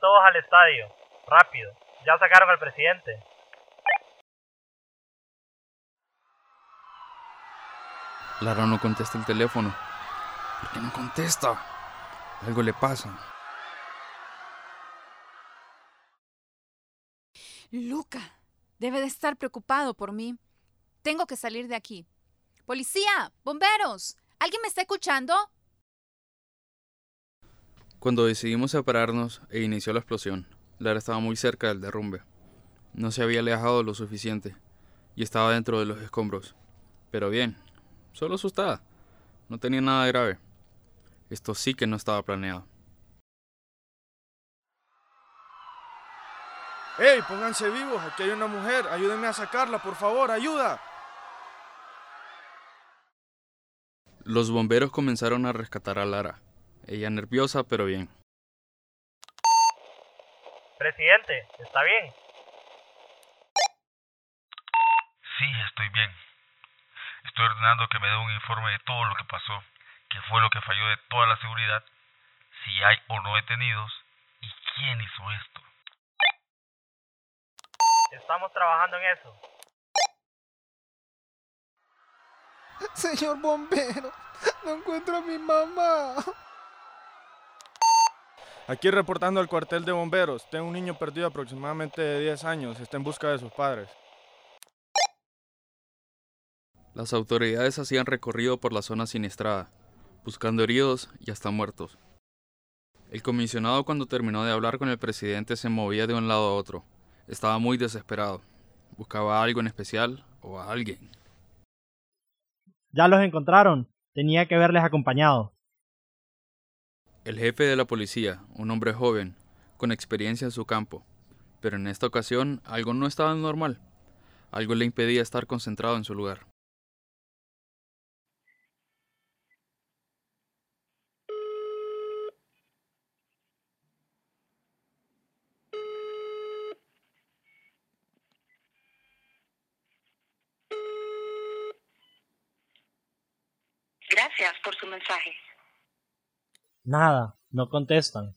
Todos al estadio. Rápido. Ya sacaron al presidente. Lara no contesta el teléfono. ¿Por qué no contesta? Algo le pasa. Luca, debe de estar preocupado por mí. Tengo que salir de aquí. Policía, bomberos, ¿alguien me está escuchando? Cuando decidimos separarnos e inició la explosión, Lara estaba muy cerca del derrumbe. No se había alejado lo suficiente y estaba dentro de los escombros. Pero bien, solo asustada. No tenía nada grave. Esto sí que no estaba planeado. ¡Ey, pónganse vivos! Aquí hay una mujer. Ayúdenme a sacarla, por favor, ayuda. Los bomberos comenzaron a rescatar a Lara. Ella nerviosa, pero bien. Presidente, ¿está bien? Sí, estoy bien. Estoy ordenando que me dé un informe de todo lo que pasó, qué fue lo que falló de toda la seguridad, si hay o no detenidos y quién hizo esto. Estamos trabajando en eso. Señor bombero, no encuentro a mi mamá. Aquí reportando al cuartel de bomberos. Tengo un niño perdido aproximadamente de 10 años. Está en busca de sus padres. Las autoridades hacían recorrido por la zona siniestrada, buscando heridos y hasta muertos. El comisionado cuando terminó de hablar con el presidente se movía de un lado a otro. Estaba muy desesperado. Buscaba algo en especial o a alguien. Ya los encontraron. Tenía que haberles acompañado. El jefe de la policía, un hombre joven, con experiencia en su campo. Pero en esta ocasión algo no estaba normal. Algo le impedía estar concentrado en su lugar. Gracias por su mensaje. Nada, no contestan.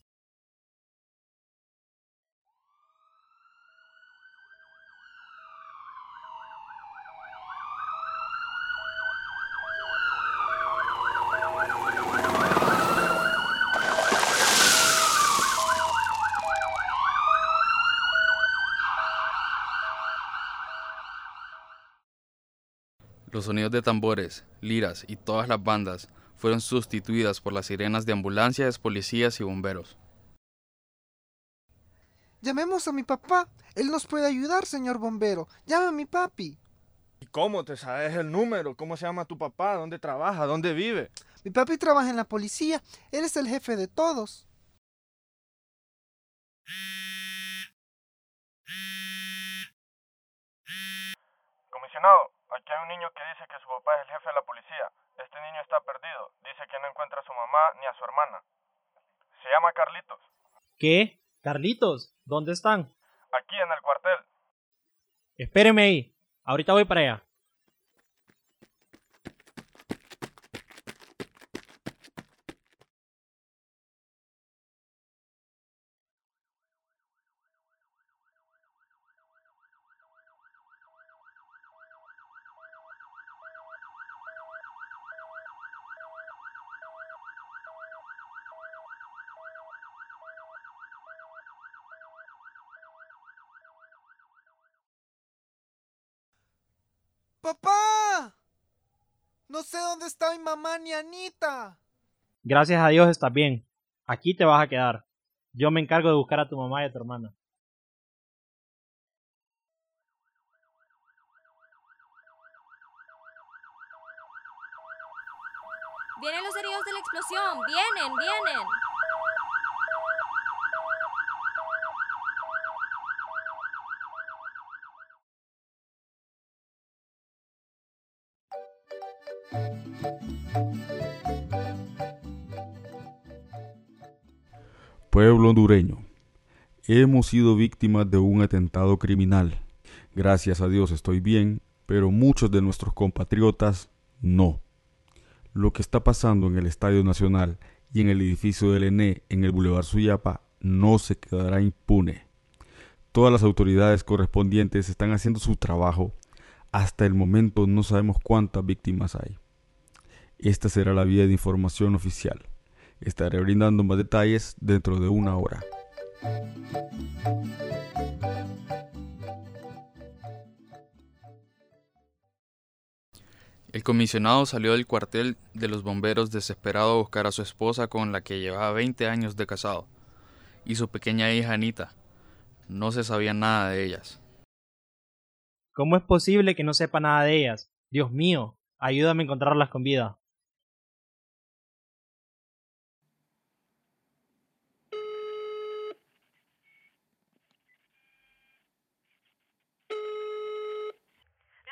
Los sonidos de tambores, liras y todas las bandas fueron sustituidas por las sirenas de ambulancias, policías y bomberos. Llamemos a mi papá. Él nos puede ayudar, señor bombero. Llama a mi papi. ¿Y cómo te sabes el número? ¿Cómo se llama tu papá? ¿Dónde trabaja? ¿Dónde vive? Mi papi trabaja en la policía. Él es el jefe de todos. Comisionado, aquí hay un niño que dice que su papá es el jefe de la policía. Este niño está perdido. Dice que no encuentra a su mamá ni a su hermana. Se llama Carlitos. ¿Qué? Carlitos, ¿dónde están? Aquí en el cuartel. Espéreme ahí. Ahorita voy para allá. ¡Papá! No sé dónde está mi mamá ni Anita. Gracias a Dios estás bien. Aquí te vas a quedar. Yo me encargo de buscar a tu mamá y a tu hermana. Vienen los heridos de la explosión. Vienen, vienen. Pueblo hondureño, hemos sido víctimas de un atentado criminal. Gracias a Dios estoy bien, pero muchos de nuestros compatriotas no. Lo que está pasando en el Estadio Nacional y en el edificio del ENE en el Boulevard Suyapa no se quedará impune. Todas las autoridades correspondientes están haciendo su trabajo. Hasta el momento no sabemos cuántas víctimas hay. Esta será la vía de información oficial. Estaré brindando más detalles dentro de una hora. El comisionado salió del cuartel de los bomberos desesperado a buscar a su esposa con la que llevaba 20 años de casado y su pequeña hija Anita. No se sabía nada de ellas. ¿Cómo es posible que no sepa nada de ellas? Dios mío, ayúdame a encontrarlas con vida.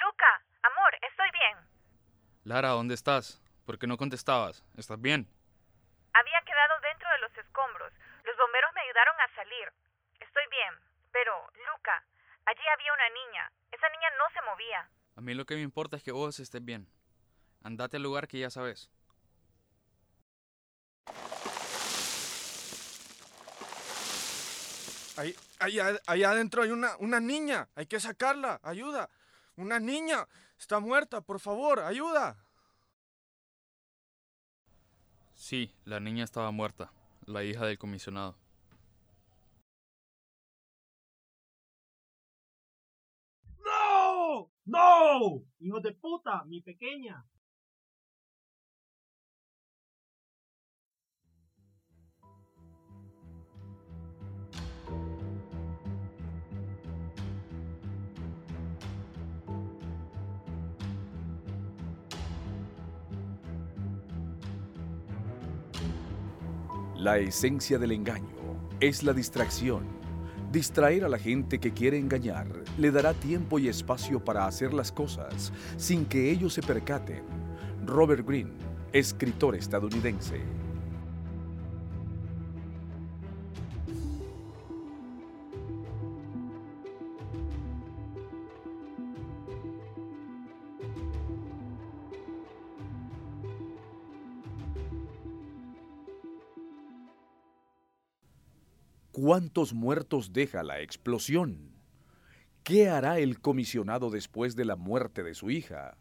Luca, amor, estoy bien. Lara, ¿dónde estás? ¿Por qué no contestabas? ¿Estás bien? Había quedado dentro de los escombros. Los bomberos me ayudaron a salir. Estoy bien. Pero, Luca, allí había una niña. Esa niña no se movía. A mí lo que me importa es que vos estés bien. Andate al lugar que ya sabes. Ahí, allá, allá adentro hay una, una niña. Hay que sacarla. Ayuda. Una niña. Está muerta. Por favor, ayuda. Sí, la niña estaba muerta, la hija del comisionado. ¡No! ¡No! ¡Hijo de puta! ¡Mi pequeña! La esencia del engaño es la distracción. Distraer a la gente que quiere engañar le dará tiempo y espacio para hacer las cosas sin que ellos se percaten. Robert Greene, escritor estadounidense. ¿Cuántos muertos deja la explosión? ¿Qué hará el comisionado después de la muerte de su hija?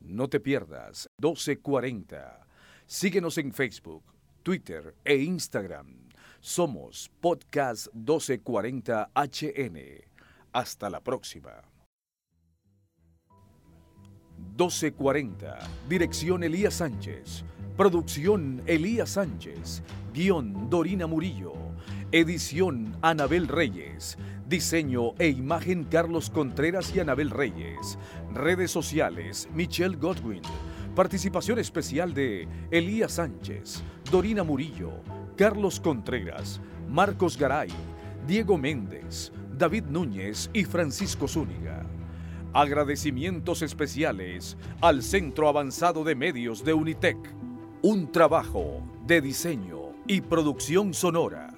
No te pierdas 1240. Síguenos en Facebook, Twitter e Instagram. Somos Podcast 1240 HN. Hasta la próxima. 1240. Dirección Elías Sánchez. Producción Elías Sánchez. Guión Dorina Murillo. Edición Anabel Reyes. Diseño e imagen Carlos Contreras y Anabel Reyes. Redes sociales Michelle Godwin. Participación especial de Elías Sánchez, Dorina Murillo, Carlos Contreras, Marcos Garay, Diego Méndez, David Núñez y Francisco Zúñiga. Agradecimientos especiales al Centro Avanzado de Medios de Unitec. Un trabajo de diseño y producción sonora.